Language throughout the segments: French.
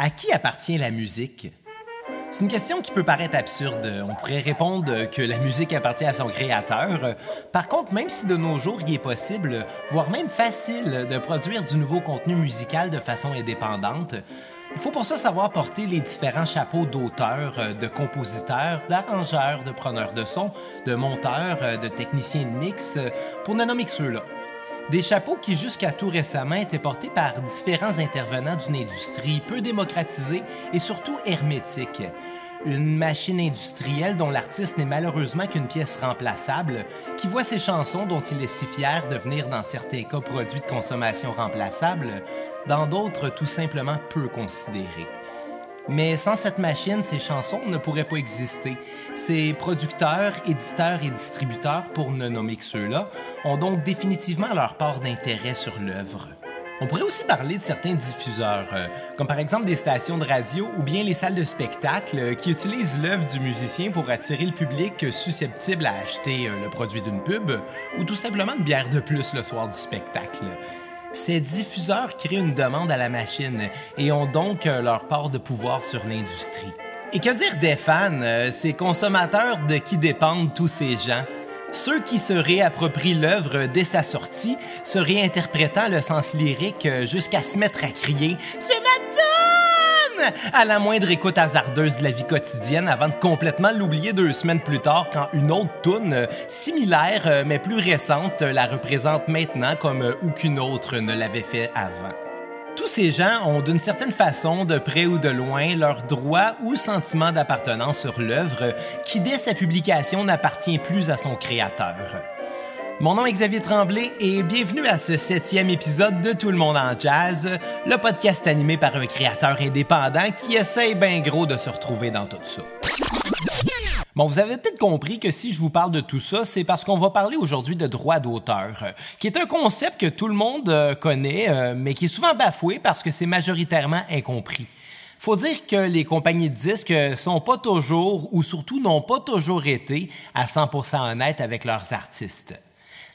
À qui appartient la musique? C'est une question qui peut paraître absurde. On pourrait répondre que la musique appartient à son créateur. Par contre, même si de nos jours il est possible, voire même facile, de produire du nouveau contenu musical de façon indépendante, il faut pour ça savoir porter les différents chapeaux d'auteur, de compositeur, d'arrangeur, de preneur de son, de monteur, de technicien de mix, pour ne nommer que ceux-là. Des chapeaux qui, jusqu'à tout récemment, étaient portés par différents intervenants d'une industrie peu démocratisée et surtout hermétique. Une machine industrielle dont l'artiste n'est malheureusement qu'une pièce remplaçable, qui voit ses chansons dont il est si fier devenir dans certains cas produits de consommation remplaçables, dans d'autres tout simplement peu considérés. Mais sans cette machine, ces chansons ne pourraient pas exister. Ces producteurs, éditeurs et distributeurs, pour ne nommer que ceux-là, ont donc définitivement leur part d'intérêt sur l'œuvre. On pourrait aussi parler de certains diffuseurs, euh, comme par exemple des stations de radio ou bien les salles de spectacle euh, qui utilisent l'œuvre du musicien pour attirer le public susceptible à acheter euh, le produit d'une pub ou tout simplement une bière de plus le soir du spectacle. Ces diffuseurs créent une demande à la machine et ont donc euh, leur part de pouvoir sur l'industrie. Et que dire des fans, euh, ces consommateurs de qui dépendent tous ces gens? Ceux qui se réapproprient l'œuvre dès sa sortie, se réinterprétant le sens lyrique euh, jusqu'à se mettre à crier à la moindre écoute hasardeuse de la vie quotidienne avant de complètement l'oublier deux semaines plus tard quand une autre toune euh, similaire euh, mais plus récente euh, la représente maintenant comme aucune autre ne l'avait fait avant. Tous ces gens ont d'une certaine façon, de près ou de loin, leur droit ou sentiment d'appartenance sur l'œuvre qui, dès sa publication, n'appartient plus à son créateur. Mon nom est Xavier Tremblay et bienvenue à ce septième épisode de Tout le monde en jazz, le podcast animé par un créateur indépendant qui essaye bien gros de se retrouver dans tout ça. Bon, vous avez peut-être compris que si je vous parle de tout ça, c'est parce qu'on va parler aujourd'hui de droit d'auteur, qui est un concept que tout le monde euh, connaît, euh, mais qui est souvent bafoué parce que c'est majoritairement incompris. Faut dire que les compagnies de disques sont pas toujours, ou surtout n'ont pas toujours été, à 100% honnêtes avec leurs artistes.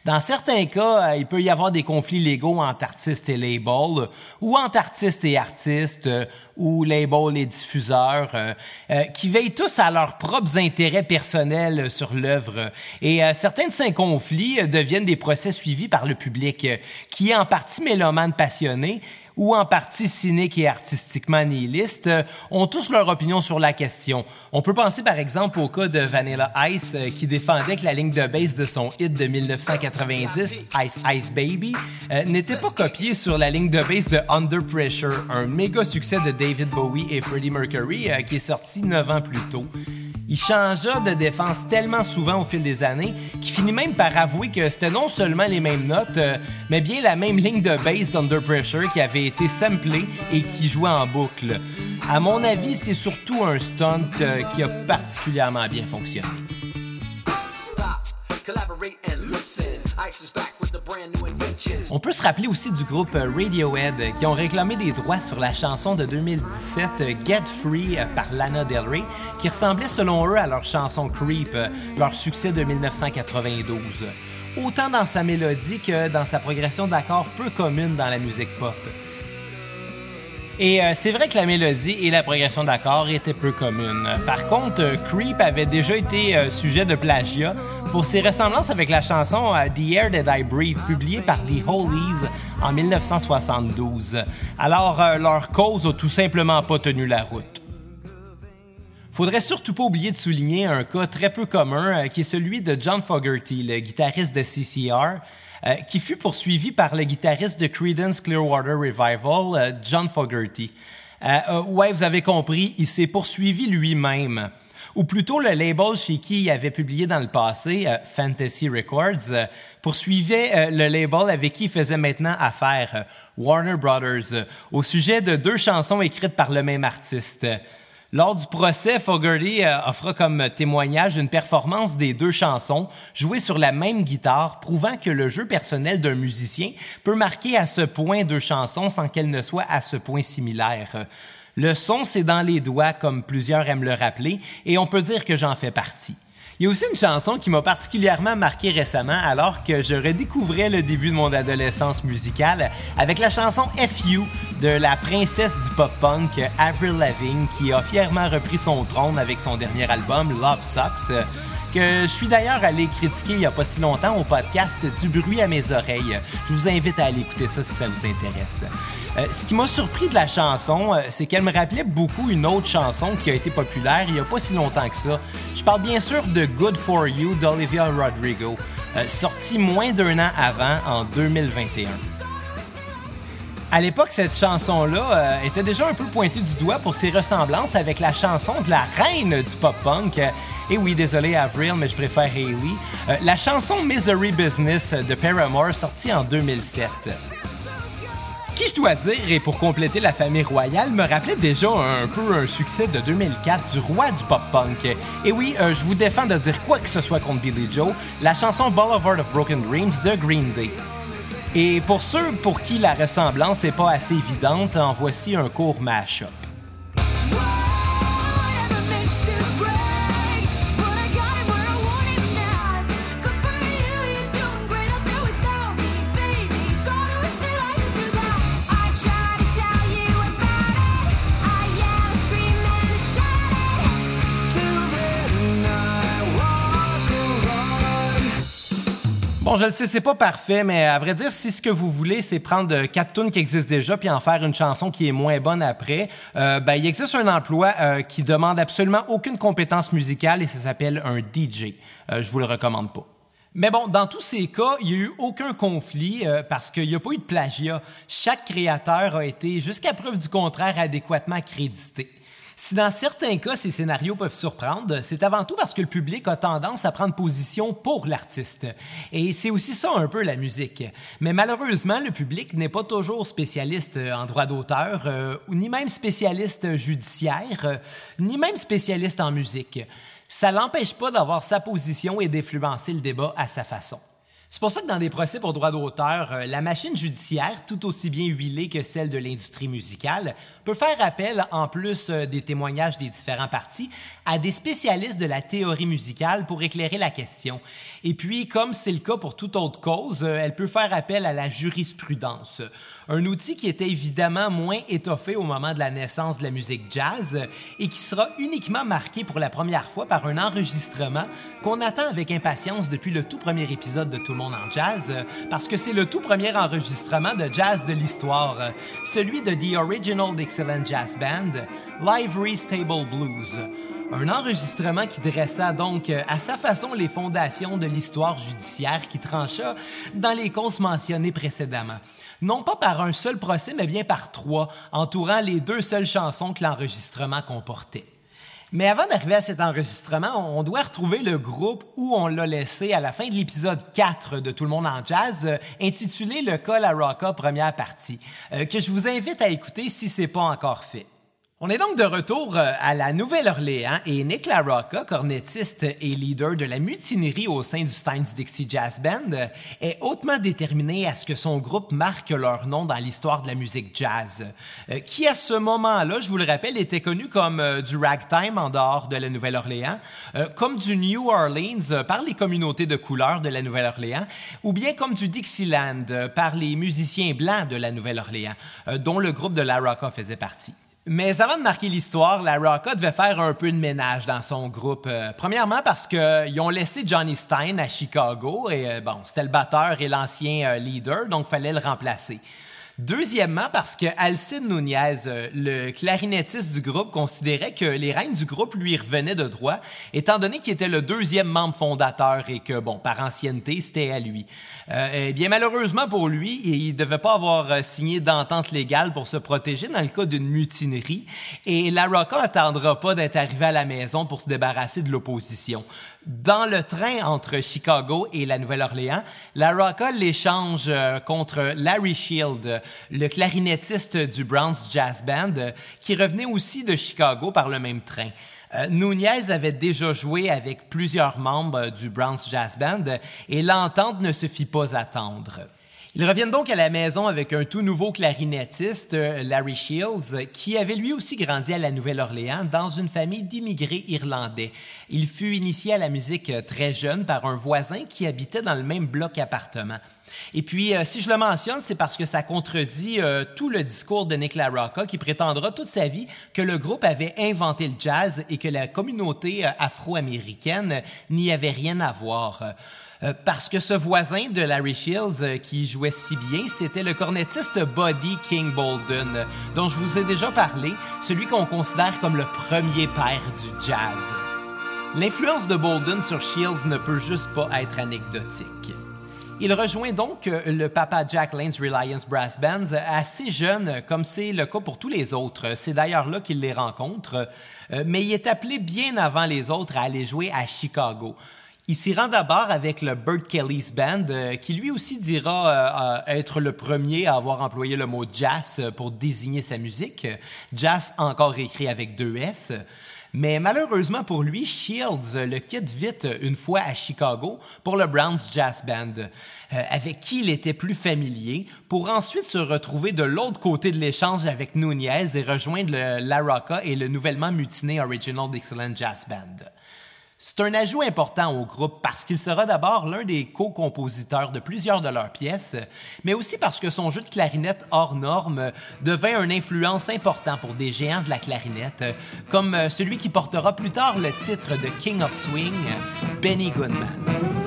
Dans certains cas, euh, il peut y avoir des conflits légaux entre artistes et labels, ou entre artistes et artistes, euh, ou labels et diffuseurs, euh, qui veillent tous à leurs propres intérêts personnels sur l'œuvre. Et certains de ces conflits deviennent des procès suivis par le public, qui est en partie mélomane passionné ou en partie cyniques et artistiquement nihilistes, euh, ont tous leur opinion sur la question. On peut penser par exemple au cas de Vanilla Ice euh, qui défendait que la ligne de bass de son hit de 1990, Ice Ice Baby, euh, n'était pas copiée sur la ligne de bass de Under Pressure, un méga succès de David Bowie et Freddie Mercury qui est sorti neuf ans plus tôt. Il changea de défense tellement souvent au fil des années qu'il finit même par avouer que c'était non seulement les mêmes notes, mais bien la même ligne de bass d'Under Pressure qui avait été samplé et qui jouait en boucle. À mon avis, c'est surtout un stunt euh, qui a particulièrement bien fonctionné. On peut se rappeler aussi du groupe Radiohead qui ont réclamé des droits sur la chanson de 2017 Get Free par Lana Del Rey qui ressemblait selon eux à leur chanson Creep, leur succès de 1992 autant dans sa mélodie que dans sa progression d'accords peu commune dans la musique pop. Et euh, c'est vrai que la mélodie et la progression d'accords étaient peu communes. Par contre, euh, Creep avait déjà été euh, sujet de plagiat pour ses ressemblances avec la chanson The Air That I Breathe, publiée par The Holies en 1972. Alors, leur cause a tout simplement pas tenu la route. Faudrait surtout pas oublier de souligner un cas très peu commun qui est celui de John Fogerty, le guitariste de CCR, qui fut poursuivi par le guitariste de Creedence Clearwater Revival, John Fogerty. ouais, vous avez compris, il s'est poursuivi lui-même ou plutôt le label chez qui il avait publié dans le passé, Fantasy Records, poursuivait le label avec qui il faisait maintenant affaire, Warner Brothers, au sujet de deux chansons écrites par le même artiste. Lors du procès, Fogerty euh, offra comme témoignage une performance des deux chansons jouées sur la même guitare, prouvant que le jeu personnel d'un musicien peut marquer à ce point deux chansons sans qu'elles ne soient à ce point similaires. Le son, c'est dans les doigts, comme plusieurs aiment le rappeler, et on peut dire que j'en fais partie. Il y a aussi une chanson qui m'a particulièrement marqué récemment alors que je redécouvrais le début de mon adolescence musicale avec la chanson FU de la princesse du pop-punk Avril Lavigne qui a fièrement repris son trône avec son dernier album Love Sucks que je suis d'ailleurs allé critiquer il n'y a pas si longtemps au podcast Du bruit à mes oreilles. Je vous invite à aller écouter ça si ça vous intéresse. Euh, ce qui m'a surpris de la chanson, euh, c'est qu'elle me rappelait beaucoup une autre chanson qui a été populaire il n'y a pas si longtemps que ça. Je parle bien sûr de Good For You d'Olivia Rodrigo, euh, sortie moins d'un an avant, en 2021. À l'époque, cette chanson-là était déjà un peu pointée du doigt pour ses ressemblances avec la chanson de la reine du pop-punk. Et oui, désolé Avril, mais je préfère Hailey. la chanson Misery Business de Paramore, sortie en 2007 qui, je dois dire, et pour compléter la famille royale, me rappelait déjà un peu un succès de 2004 du roi du pop-punk. Et oui, euh, je vous défends de dire quoi que ce soit contre Billy Joe, la chanson Boulevard of Broken Dreams de Green Day. Et pour ceux pour qui la ressemblance n'est pas assez évidente, en voici un court mash-up. Je le sais, c'est pas parfait, mais à vrai dire, si ce que vous voulez, c'est prendre quatre tunes qui existent déjà puis en faire une chanson qui est moins bonne après, euh, ben, il existe un emploi euh, qui demande absolument aucune compétence musicale et ça s'appelle un DJ. Euh, je vous le recommande pas. Mais bon, dans tous ces cas, il n'y a eu aucun conflit parce qu'il n'y a pas eu de plagiat. Chaque créateur a été, jusqu'à preuve du contraire, adéquatement crédité. Si dans certains cas, ces scénarios peuvent surprendre, c'est avant tout parce que le public a tendance à prendre position pour l'artiste. Et c'est aussi ça un peu la musique. Mais malheureusement, le public n'est pas toujours spécialiste en droit d'auteur, euh, ni même spécialiste judiciaire, euh, ni même spécialiste en musique. Ça l'empêche pas d'avoir sa position et d'influencer le débat à sa façon. C'est pour ça que dans des procès pour droit d'auteur, euh, la machine judiciaire, tout aussi bien huilée que celle de l'industrie musicale, peut faire appel, en plus euh, des témoignages des différents partis, à des spécialistes de la théorie musicale pour éclairer la question. Et puis, comme c'est le cas pour toute autre cause, euh, elle peut faire appel à la jurisprudence, un outil qui était évidemment moins étoffé au moment de la naissance de la musique jazz et qui sera uniquement marqué pour la première fois par un enregistrement qu'on attend avec impatience depuis le tout premier épisode de Tout le monde en jazz, parce que c'est le tout premier enregistrement de jazz de l'histoire, celui de The Original Excellent Jazz Band, Livery Stable Blues. Un enregistrement qui dressa donc à sa façon les fondations de l'histoire judiciaire qui trancha dans les causes mentionnées précédemment. Non pas par un seul procès, mais bien par trois, entourant les deux seules chansons que l'enregistrement comportait. Mais avant d'arriver à cet enregistrement, on doit retrouver le groupe où on l'a laissé à la fin de l'épisode 4 de Tout le monde en jazz, euh, intitulé Le Col à Rocka première partie, euh, que je vous invite à écouter si c'est pas encore fait. On est donc de retour euh, à la Nouvelle-Orléans et Nick LaRocca, cornettiste et leader de la mutinerie au sein du Steins Dixie Jazz Band, est hautement déterminé à ce que son groupe marque leur nom dans l'histoire de la musique jazz, euh, qui à ce moment-là, je vous le rappelle, était connu comme euh, du ragtime en dehors de la Nouvelle-Orléans, comme du New Orleans par les communautés de couleur de la Nouvelle-Orléans, ou bien comme du Dixieland par les musiciens blancs de la Nouvelle-Orléans, dont le groupe de LaRocca faisait partie. Mais avant de marquer l'histoire, la Rocka devait faire un peu de ménage dans son groupe. Euh, premièrement parce qu'ils ont laissé Johnny Stein à Chicago et euh, bon, c'était le batteur et l'ancien euh, leader, donc fallait le remplacer. Deuxièmement, parce que Alcide Nunez, euh, le clarinettiste du groupe, considérait que les règnes du groupe lui revenaient de droit, étant donné qu'il était le deuxième membre fondateur et que, bon, par ancienneté, c'était à lui. Euh, eh bien, malheureusement pour lui, il ne devait pas avoir euh, signé d'entente légale pour se protéger dans le cas d'une mutinerie, et La Rocca n'attendra pas d'être arrivé à la maison pour se débarrasser de l'opposition. Dans le train entre Chicago et la Nouvelle-Orléans, la Rocca l'échange contre Larry Shield, le clarinettiste du Browns Jazz Band, qui revenait aussi de Chicago par le même train. Euh, Nunez avait déjà joué avec plusieurs membres du Browns Jazz Band et l'entente ne se fit pas attendre. Ils reviennent donc à la maison avec un tout nouveau clarinettiste, euh, Larry Shields, qui avait lui aussi grandi à la Nouvelle-Orléans dans une famille d'immigrés irlandais. Il fut initié à la musique euh, très jeune par un voisin qui habitait dans le même bloc appartement. Et puis, euh, si je le mentionne, c'est parce que ça contredit tout le discours de Nick LaRocca qui prétendra toute sa vie que le groupe avait inventé le jazz et que la communauté afro-américaine n'y avait rien à voir. Euh, parce que ce voisin de Larry Shields euh, qui jouait si bien, c'était le cornettiste Buddy King Bolden, dont je vous ai déjà parlé, celui qu'on considère comme le premier père du jazz. L'influence de Bolden sur Shields ne peut juste pas être anecdotique. Il rejoint donc euh, le Papa Jack Lane's Reliance Brass Bands assez jeune, comme c'est le cas pour tous les autres. C'est d'ailleurs là qu'il les rencontre. Mais il est appelé bien avant les autres à aller jouer à Chicago. Il s'y rend d'abord avec le Burt Kelly's Band, euh, qui lui aussi dira euh, euh, être le premier à avoir employé le mot jazz pour désigner sa musique. Jazz encore écrit avec deux S. Mais malheureusement pour lui, Shields le quitte vite une fois à Chicago pour le Browns Jazz Band, avec qui il était plus familier, pour ensuite se retrouver de l'autre côté de l'échange avec Nunez et rejoindre La Rocca et le nouvellement mutiné Original Dixieland Jazz Band. C'est un ajout important au groupe parce qu'il sera d'abord l'un des co-compositeurs de plusieurs de leurs pièces, mais aussi parce que son jeu de clarinette hors norme devint une influence importante pour des géants de la clarinette, comme celui qui portera plus tard le titre de King of Swing, Benny Goodman.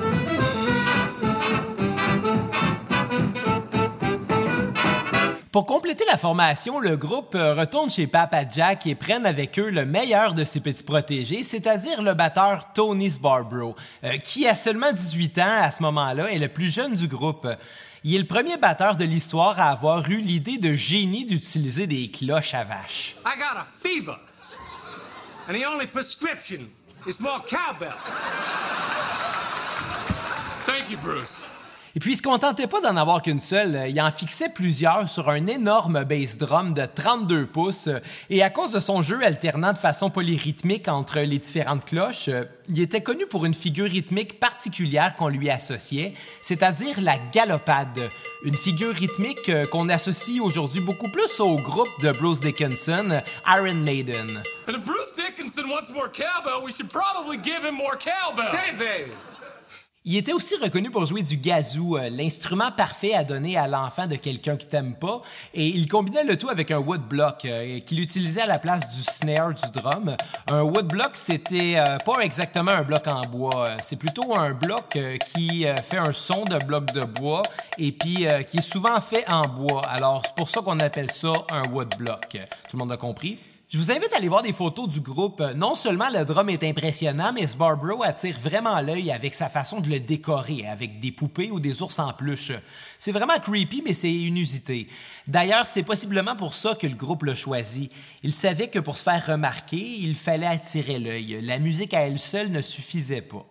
Pour compléter la formation, le groupe euh, retourne chez Papa Jack et prennent avec eux le meilleur de ses petits protégés, c'est-à-dire le batteur Tony Sbarbro, euh, qui a seulement 18 ans à ce moment-là est le plus jeune du groupe. Il est le premier batteur de l'histoire à avoir eu l'idée de génie d'utiliser des cloches à vache. I got a fever. And the only prescription is more cowbell. Thank you, Bruce. Et puis, il se contentait pas d'en avoir qu'une seule. Il en fixait plusieurs sur un énorme bass drum de 32 pouces. Et à cause de son jeu alternant de façon polyrythmique entre les différentes cloches, il était connu pour une figure rythmique particulière qu'on lui associait, c'est-à-dire la galopade. Une figure rythmique qu'on associe aujourd'hui beaucoup plus au groupe de Bruce Dickinson, Iron Maiden. Bruce Dickinson wants more cowbell, we should probably give him more cowbell. Il était aussi reconnu pour jouer du gazou, euh, l'instrument parfait à donner à l'enfant de quelqu'un qui t'aime pas, et il combinait le tout avec un woodblock euh, qu'il utilisait à la place du snare du drum. Un woodblock, c'était euh, pas exactement un bloc en bois, c'est plutôt un bloc qui fait un son de bloc de bois et puis qui est souvent fait en bois. Alors c'est pour ça qu'on appelle ça un woodblock. Tout le monde a compris? Je vous invite à aller voir des photos du groupe. Non seulement le drum est impressionnant, mais Sbarbro attire vraiment l'œil avec sa façon de le décorer, avec des poupées ou des ours en peluche. C'est vraiment creepy, mais c'est inusité. D'ailleurs, c'est possiblement pour ça que le groupe l'a choisi. Il savait que pour se faire remarquer, il fallait attirer l'œil. La musique à elle seule ne suffisait pas.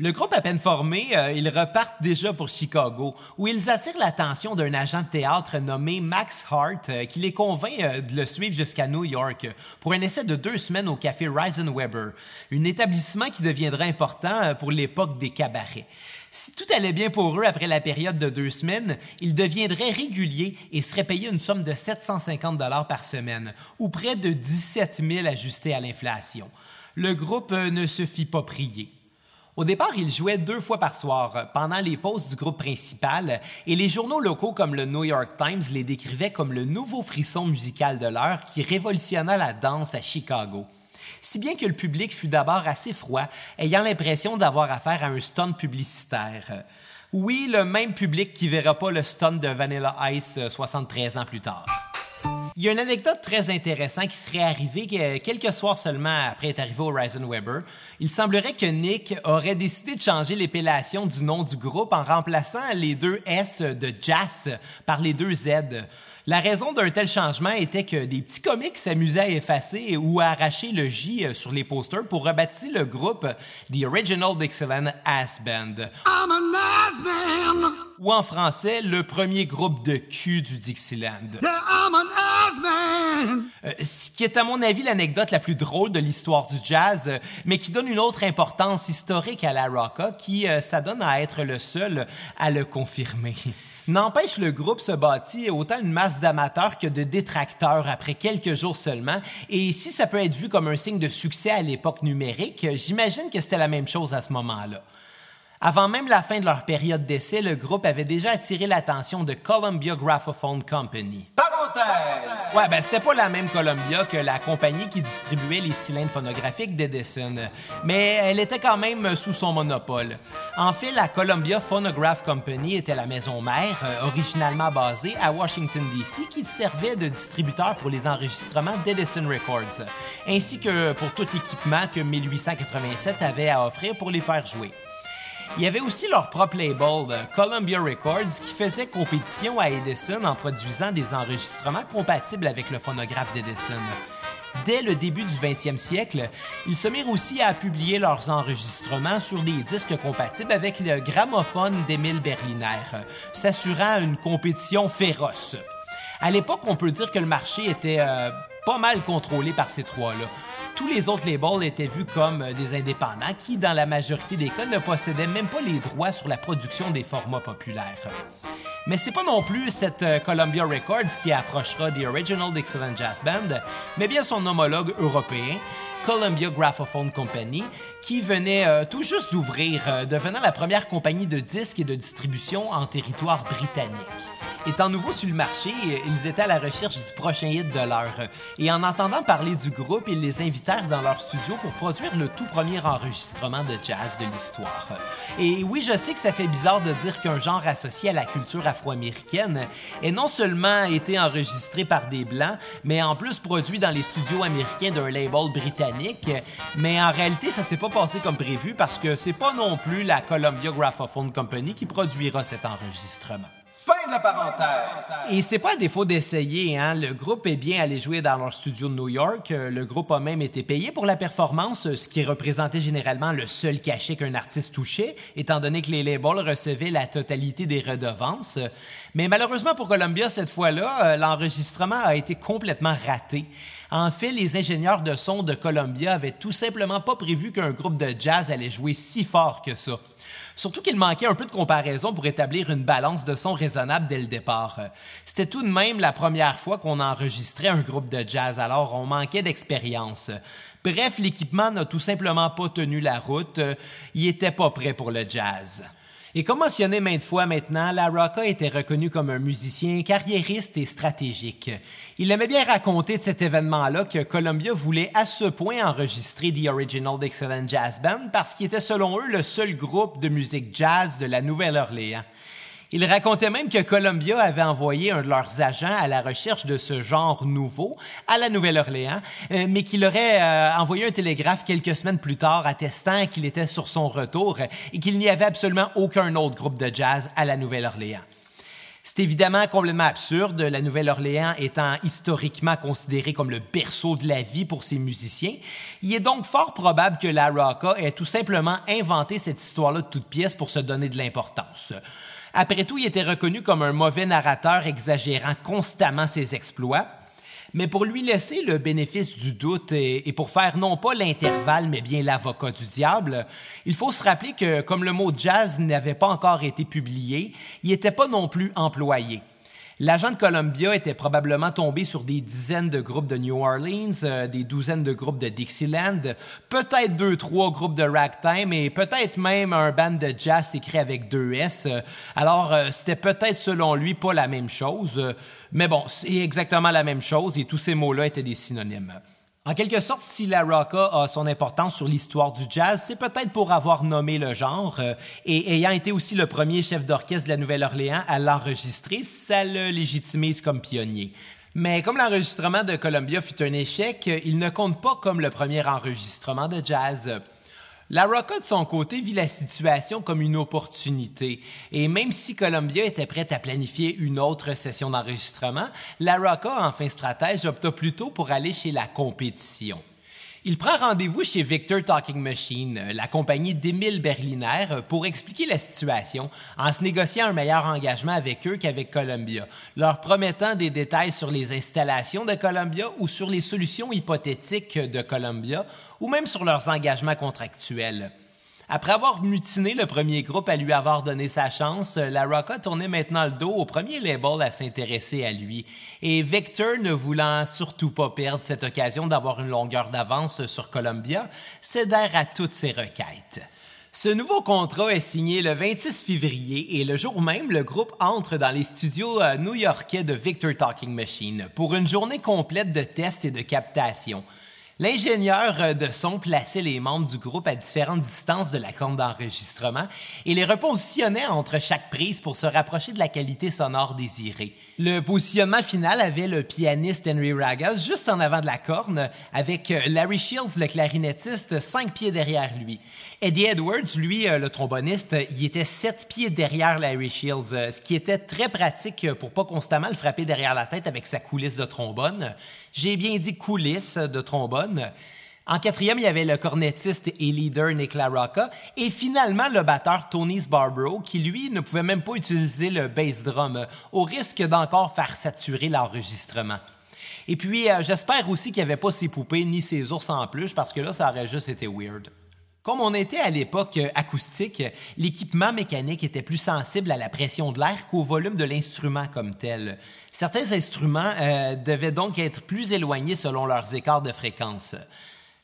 Le groupe à peine formé, euh, ils repartent déjà pour Chicago, où ils attirent l'attention d'un agent de théâtre nommé Max Hart, euh, qui les convainc euh, de le suivre jusqu'à New York pour un essai de deux semaines au café Weber, un établissement qui deviendra important pour l'époque des cabarets. Si tout allait bien pour eux après la période de deux semaines, ils deviendraient réguliers et seraient payés une somme de 750 dollars par semaine, ou près de 17 000 ajustés à l'inflation. Le groupe ne se fit pas prier. Au départ, il jouait deux fois par soir, pendant les pauses du groupe principal, et les journaux locaux comme le New York Times les décrivaient comme le nouveau frisson musical de l'heure qui révolutionna la danse à Chicago. Si bien que le public fut d'abord assez froid, ayant l'impression d'avoir affaire à un stunt publicitaire. Oui, le même public qui verra pas le stunt de Vanilla Ice 73 ans plus tard. Il y a une anecdote très intéressante qui serait arrivée quelques soirs seulement après être arrivé au Horizon Weber. Il semblerait que Nick aurait décidé de changer l'épellation du nom du groupe en remplaçant les deux S de Jazz par les deux Z. La raison d'un tel changement était que des petits comiques s'amusaient à effacer ou à arracher le J euh, sur les posters pour rebaptiser le groupe The Original Dixieland Ass Band. I'm an ass band. Ou en français, le premier groupe de cul du Dixieland. I'm an ass band. Euh, ce qui est à mon avis l'anecdote la plus drôle de l'histoire du jazz, euh, mais qui donne une autre importance historique à la rocka qui s'adonne à être le seul à le confirmer. N'empêche, le groupe se bâtit autant une masse d'amateurs que de détracteurs après quelques jours seulement. Et si ça peut être vu comme un signe de succès à l'époque numérique, j'imagine que c'était la même chose à ce moment-là. Avant même la fin de leur période d'essai, le groupe avait déjà attiré l'attention de Columbia Graphophone Company. Ouais, ben c'était pas la même Columbia que la compagnie qui distribuait les cylindres phonographiques d'Edison, mais elle était quand même sous son monopole. En fait, la Columbia Phonograph Company était la maison mère, euh, originalement basée à Washington, D.C., qui servait de distributeur pour les enregistrements d'Edison Records, ainsi que pour tout l'équipement que 1887 avait à offrir pour les faire jouer. Il y avait aussi leur propre label, Columbia Records, qui faisait compétition à Edison en produisant des enregistrements compatibles avec le phonographe d'Edison. Dès le début du 20e siècle, ils se mirent aussi à publier leurs enregistrements sur des disques compatibles avec le gramophone d'Émile Berliner, s'assurant une compétition féroce. À l'époque, on peut dire que le marché était euh, pas mal contrôlé par ces trois-là tous les autres labels étaient vus comme euh, des indépendants qui, dans la majorité des cas, ne possédaient même pas les droits sur la production des formats populaires. Mais c'est pas non plus cette euh, Columbia Records qui approchera The Original Dixieland Jazz Band, mais bien son homologue européen, Columbia Graphophone Company, qui venait euh, tout juste d'ouvrir, devenant la première compagnie de disques et de distribution en territoire britannique. Étant nouveau sur le marché, ils étaient à la recherche du prochain hit de l'heure. Et en entendant parler du groupe, ils les invitèrent dans leur studio pour produire le tout premier enregistrement de jazz de l'histoire. Et oui, je sais que ça fait bizarre de dire qu'un genre associé à la culture afro-américaine ait non seulement été enregistré par des Blancs, mais en plus produit dans les studios américains d'un label britannique. Mais en réalité, ça s'est pas passé comme prévu parce que c'est pas non plus la Columbia Graphophone Company qui produira cet enregistrement. Fin de la parenthèse. Et c'est pas à défaut d'essayer, hein. Le groupe est bien allé jouer dans leur studio de New York. Euh, le groupe a même été payé pour la performance, ce qui représentait généralement le seul cachet qu'un artiste touchait, étant donné que les labels recevaient la totalité des redevances. Mais malheureusement pour Columbia, cette fois-là, euh, l'enregistrement a été complètement raté. En fait, les ingénieurs de son de Columbia avaient tout simplement pas prévu qu'un groupe de jazz allait jouer si fort que ça. Surtout qu'il manquait un peu de comparaison pour établir une balance de son raisonnable dès le départ. C'était tout de même la première fois qu'on enregistrait un groupe de jazz, alors on manquait d'expérience. Bref, l'équipement n'a tout simplement pas tenu la route. Il était pas prêt pour le jazz. Et comme mentionné maintes fois maintenant, La Rocca était reconnu comme un musicien carriériste et stratégique. Il aimait bien raconter de cet événement-là que Columbia voulait à ce point enregistrer The Original Dixieland Jazz Band parce qu'il était selon eux le seul groupe de musique jazz de la Nouvelle-Orléans. Il racontait même que Columbia avait envoyé un de leurs agents à la recherche de ce genre nouveau à la Nouvelle-Orléans, euh, mais qu'il aurait euh, envoyé un télégraphe quelques semaines plus tard attestant qu'il était sur son retour et qu'il n'y avait absolument aucun autre groupe de jazz à la Nouvelle-Orléans. C'est évidemment complètement absurde, la Nouvelle-Orléans étant historiquement considérée comme le berceau de la vie pour ses musiciens. Il est donc fort probable que la Rocca ait tout simplement inventé cette histoire-là de toute pièce pour se donner de l'importance. Après tout, il était reconnu comme un mauvais narrateur exagérant constamment ses exploits. Mais pour lui laisser le bénéfice du doute et, pour faire non pas l'intervalle, mais bien l'avocat du diable, il faut se rappeler que comme le mot jazz n'avait pas encore été publié, il n'était pas non plus employé. L'agent de Columbia était probablement tombé sur des dizaines de groupes de New Orleans, euh, des douzaines de groupes de Dixieland, peut-être deux, trois groupes de ragtime et peut-être même un band de jazz écrit avec deux S. Alors, euh, c'était peut-être selon lui pas la même chose, mais bon, c'est exactement la même chose et tous ces mots-là étaient des synonymes. En quelque sorte, si la Rocka a son importance sur l'histoire du jazz, c'est peut-être pour avoir nommé le genre euh, et ayant été aussi le premier chef d'orchestre de la Nouvelle-Orléans à l'enregistrer, ça le légitimise comme pionnier. Mais comme l'enregistrement de Columbia fut un échec, il ne compte pas comme le premier enregistrement de jazz. La Rocka, de son côté, vit la situation comme une opportunité. Et même si Columbia était prête à planifier une autre session d'enregistrement, la Rocka, en fin stratège, opta plutôt pour aller chez la compétition. Il prend rendez-vous chez Victor Talking Machine, la compagnie d'Émile Berliner, pour expliquer la situation en se négociant un meilleur engagement avec eux qu'avec Columbia, leur promettant des détails sur les installations de Columbia ou sur les solutions hypothétiques de Columbia ou même sur leurs engagements contractuels. Après avoir mutiné le premier groupe à lui avoir donné sa chance, la Rocka tournait maintenant le dos au premier label à s'intéresser à lui. Et Victor, ne voulant surtout pas perdre cette occasion d'avoir une longueur d'avance sur Columbia, cédèrent à toutes ses requêtes. Ce nouveau contrat est signé le 26 février et le jour même, le groupe entre dans les studios euh, new-yorkais de Victor Talking Machine pour une journée complète de tests et de captation. L'ingénieur de son plaçait les membres du groupe à différentes distances de la corne d'enregistrement et les repositionnait entre chaque prise pour se rapprocher de la qualité sonore désirée. Le positionnement final avait le pianiste Henry Ragas juste en avant de la corne, avec Larry Shields, le clarinettiste, cinq pieds derrière lui. Eddie Edwards, lui, le tromboniste, il était sept pieds derrière Larry Shields, ce qui était très pratique pour pas constamment le frapper derrière la tête avec sa coulisse de trombone. J'ai bien dit coulisse de trombone. En quatrième, il y avait le cornettiste et leader Nick LaRocca et finalement le batteur Tony Sbarbaro qui, lui, ne pouvait même pas utiliser le bass drum au risque d'encore faire saturer l'enregistrement. Et puis, euh, j'espère aussi qu'il n'y avait pas ses poupées ni ses ours en plus parce que là, ça aurait juste été weird. Comme on était à l'époque acoustique, l'équipement mécanique était plus sensible à la pression de l'air qu'au volume de l'instrument comme tel. Certains instruments euh, devaient donc être plus éloignés selon leurs écarts de fréquence.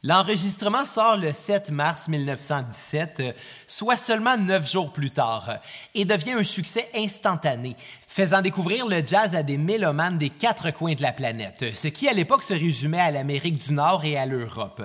L'enregistrement sort le 7 mars 1917, soit seulement neuf jours plus tard, et devient un succès instantané, faisant découvrir le jazz à des mélomanes des quatre coins de la planète, ce qui à l'époque se résumait à l'Amérique du Nord et à l'Europe.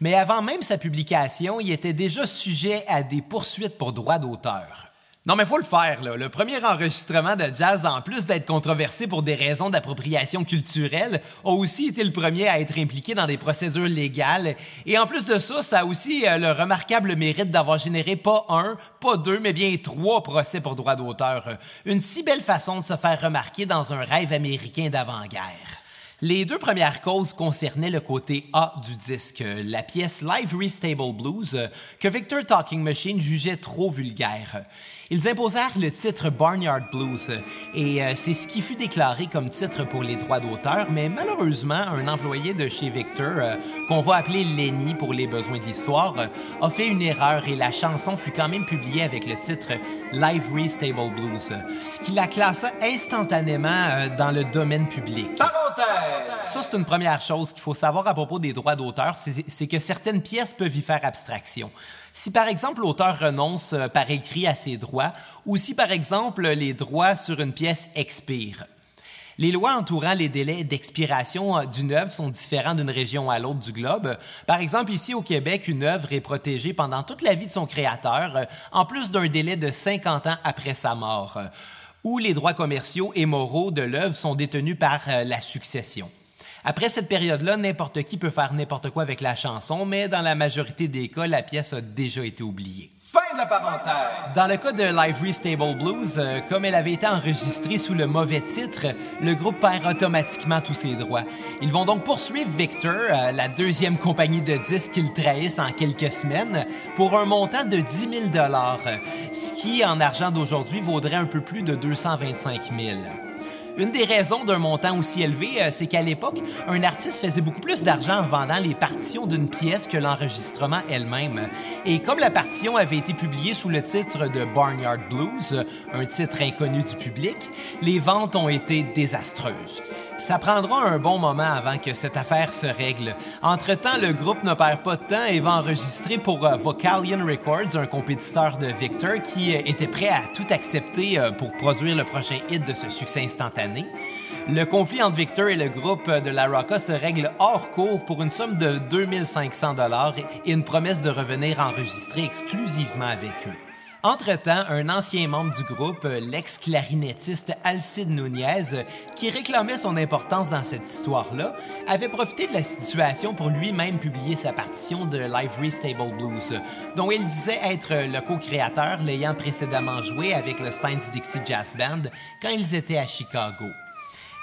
Mais avant même sa publication, il était déjà sujet à des poursuites pour droits d'auteur. Non, mais faut le faire, là. Le premier enregistrement de jazz, en plus d'être controversé pour des raisons d'appropriation culturelle, a aussi été le premier à être impliqué dans des procédures légales. Et en plus de ça, ça a aussi euh, le remarquable mérite d'avoir généré pas un, pas deux, mais bien trois procès pour droits d'auteur. Une si belle façon de se faire remarquer dans un rêve américain d'avant-guerre. Les deux premières causes concernaient le côté A du disque, la pièce Live Restable Blues, que Victor Talking Machine jugeait trop vulgaire. Ils imposèrent le titre Barnyard Blues et euh, c'est ce qui fut déclaré comme titre pour les droits d'auteur, mais malheureusement, un employé de chez Victor, euh, qu'on va appeler Lenny pour les besoins de l'histoire, euh, a fait une erreur et la chanson fut quand même publiée avec le titre Live Restable Blues, ce qui la classa instantanément dans le domaine public. Ça, c'est une première chose qu'il faut savoir à propos des droits d'auteur, c'est que certaines pièces peuvent y faire abstraction. Si par exemple l'auteur renonce euh, par écrit à ses droits ou si par exemple les droits sur une pièce expirent. Les lois entourant les délais d'expiration euh, d'une œuvre sont différents d'une région à l'autre du globe. Par exemple, ici au Québec, une œuvre est protégée pendant toute la vie de son créateur, euh, en plus d'un délai de 50 ans après sa mort, où les droits commerciaux et moraux de l'œuvre sont détenus par la succession. Après cette période-là, n'importe qui peut faire n'importe quoi avec la chanson, mais dans la majorité des cas, la pièce a déjà été oubliée. Fin de la. Dans le cas de Live Stable Blues, euh, comme elle avait été enregistrée sous le mauvais titre, le groupe perd automatiquement tous ses droits. Ils vont donc poursuivre Victor, euh, la deuxième compagnie de disques qu'ils trahissent en quelques semaines, pour un montant de 10 000 ce qui, en argent d'aujourd'hui, vaudrait un peu plus de 225 000 une des raisons d'un montant aussi élevé, euh, c'est qu'à l'époque, un artiste faisait beaucoup plus d'argent en vendant les partitions d'une pièce que l'enregistrement elle-même. Et comme la partition avait été publiée sous le titre de Barnyard Blues, un titre inconnu du public, les ventes ont été désastreuses. Ça prendra un bon moment avant que cette affaire se règle. Entre-temps, le groupe ne perd pas de temps et va enregistrer pour euh, Vocalion Records, un compétiteur de Victor qui euh, était prêt à tout accepter euh, pour produire le prochain hit de ce succès instantané. Le conflit entre Victor et le groupe de la Rocka se règle hors cours pour une somme de 2500 dollars et une promesse de revenir enregistrer exclusivement avec eux. Entre-temps, un ancien membre du groupe, l'ex-clarinettiste Alcide Nunez, qui réclamait son importance dans cette histoire-là, avait profité de la situation pour lui-même publier sa partition de Livery Stable Blues, dont il disait être le co-créateur, l'ayant précédemment joué avec le Steins Dixie Jazz Band quand ils étaient à Chicago.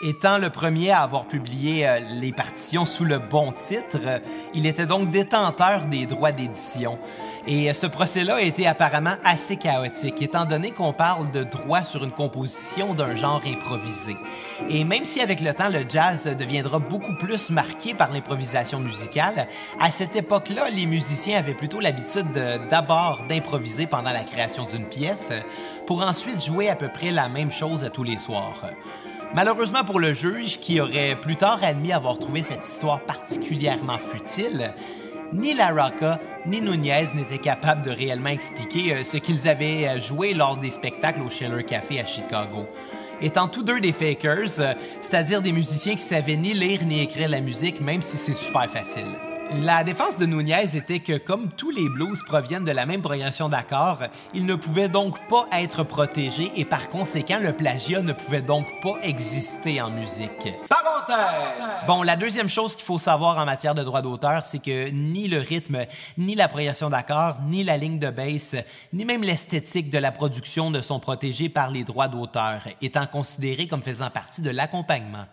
Étant le premier à avoir publié euh, les partitions sous le bon titre, euh, il était donc détenteur des droits d'édition. Et euh, ce procès-là a été apparemment assez chaotique, étant donné qu'on parle de droit sur une composition d'un genre improvisé. Et même si avec le temps le jazz deviendra beaucoup plus marqué par l'improvisation musicale, à cette époque-là, les musiciens avaient plutôt l'habitude d'abord d'improviser pendant la création d'une pièce, pour ensuite jouer à peu près la même chose tous les soirs. Malheureusement pour le juge, qui aurait plus tard admis avoir trouvé cette histoire particulièrement futile, ni La Rocca ni Nunez n'étaient capables de réellement expliquer euh, ce qu'ils avaient euh, joué lors des spectacles au Schiller Café à Chicago. Étant tous deux des fakers, euh, c'est-à-dire des musiciens qui savaient ni lire ni écrire la musique, même si c'est super facile. La défense de Nunez était que, comme tous les blues proviennent de la même progression d'accords, ils ne pouvaient donc pas être protégés et par conséquent, le plagiat ne pouvait donc pas exister en musique. Parenthèse. Bon, la deuxième chose qu'il faut savoir en matière de droit d'auteur, c'est que ni le rythme, ni la progression d'accords, ni la ligne de basse, ni même l'esthétique de la production ne sont protégés par les droits d'auteur, étant considérés comme faisant partie de l'accompagnement.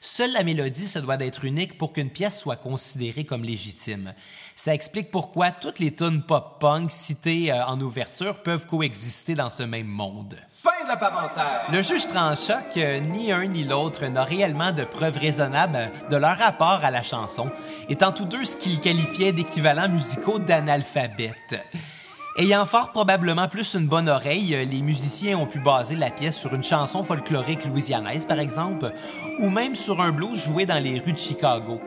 Seule la mélodie se doit d'être unique pour qu'une pièce soit considérée comme légitime. Ça explique pourquoi toutes les tunes pop-punk citées euh, en ouverture peuvent coexister dans ce même monde. Fin de la parenthèse. Le juge trancha que ni un ni l'autre n'a réellement de preuves raisonnables de leur rapport à la chanson, étant tous deux ce qu'ils qualifiaient d'équivalents musicaux d'analphabètes. Ayant fort probablement plus une bonne oreille, euh, les musiciens ont pu baser la pièce sur une chanson folklorique louisianaise, par exemple, ou même sur un blues joué dans les rues de Chicago.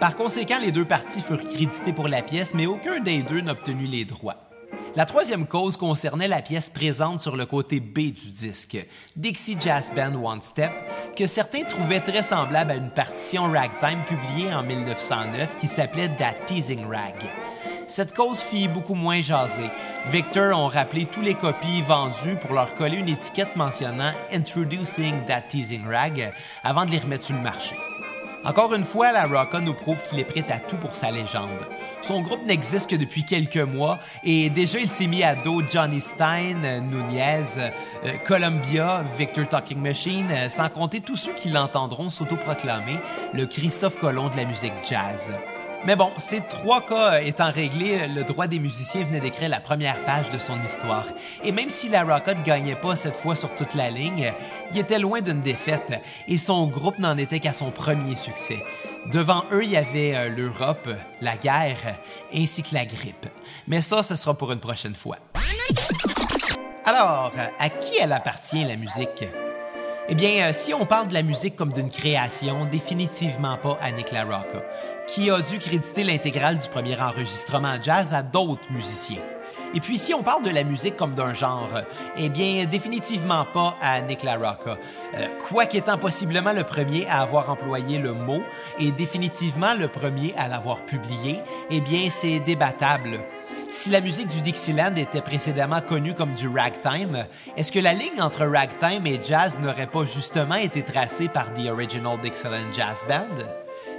Par conséquent, les deux parties furent crédités pour la pièce, mais aucun des deux n'a les droits. La troisième cause concernait la pièce présente sur le côté B du disque, Dixie Jazz Band One Step, que certains trouvaient très semblable à une partition ragtime publiée en 1909 qui s'appelait That Teasing Rag cette cause fit beaucoup moins jaser. Victor ont rappelé tous les copies vendues pour leur coller une étiquette mentionnant Introducing That Teasing Rag avant de les remettre sur le marché. Encore une fois, la Rocka nous prouve qu'il est prêt à tout pour sa légende. Son groupe n'existe que depuis quelques mois et déjà il s'est mis à dos Johnny Stein, Nunez, euh, Columbia, Victor Talking Machine, euh, sans compter tous ceux qui l'entendront s'autoproclamer le Christophe Colomb de la musique jazz. Mais bon, ces trois cas étant réglés, le droit des musiciens venait d'écrire la première page de son histoire. Et même si la Rocket ne gagnait pas cette fois sur toute la ligne, il était loin d'une défaite et son groupe n'en était qu'à son premier succès. Devant eux, il y avait euh, l'Europe, la guerre ainsi que la grippe. Mais ça, ce sera pour une prochaine fois. Alors, à qui elle appartient la musique? Eh bien, euh, si on parle de la musique comme d'une création, définitivement pas à Nick LaRocca qui a dû créditer l'intégrale du premier enregistrement jazz à d'autres musiciens. Et puis si on parle de la musique comme d'un genre, eh bien définitivement pas à Nick LaRocca. Euh, quoique étant possiblement le premier à avoir employé le mot et définitivement le premier à l'avoir publié, eh bien c'est débattable. Si la musique du Dixieland était précédemment connue comme du ragtime, est-ce que la ligne entre ragtime et jazz n'aurait pas justement été tracée par The Original Dixieland Jazz Band?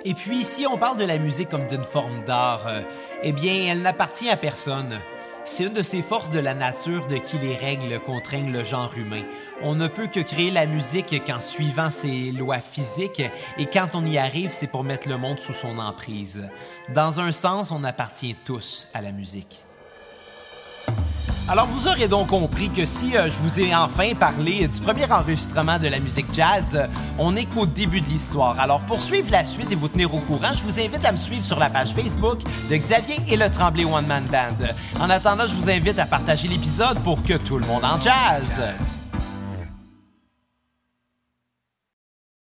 Et puis, si on parle de la musique comme d'une forme d'art, euh, eh bien, elle n'appartient à personne. C'est une de ces forces de la nature de qui les règles contraignent le genre humain. On ne peut que créer la musique qu'en suivant ses lois physiques, et quand on y arrive, c'est pour mettre le monde sous son emprise. Dans un sens, on appartient tous à la musique. Alors vous aurez donc compris que si euh, je vous ai enfin parlé du premier enregistrement de la musique jazz, euh, on n'est qu'au début de l'histoire. Alors pour suivre la suite et vous tenir au courant, je vous invite à me suivre sur la page Facebook de Xavier et le Tremblay One Man Band. En attendant, je vous invite à partager l'épisode pour que tout le monde en jazz.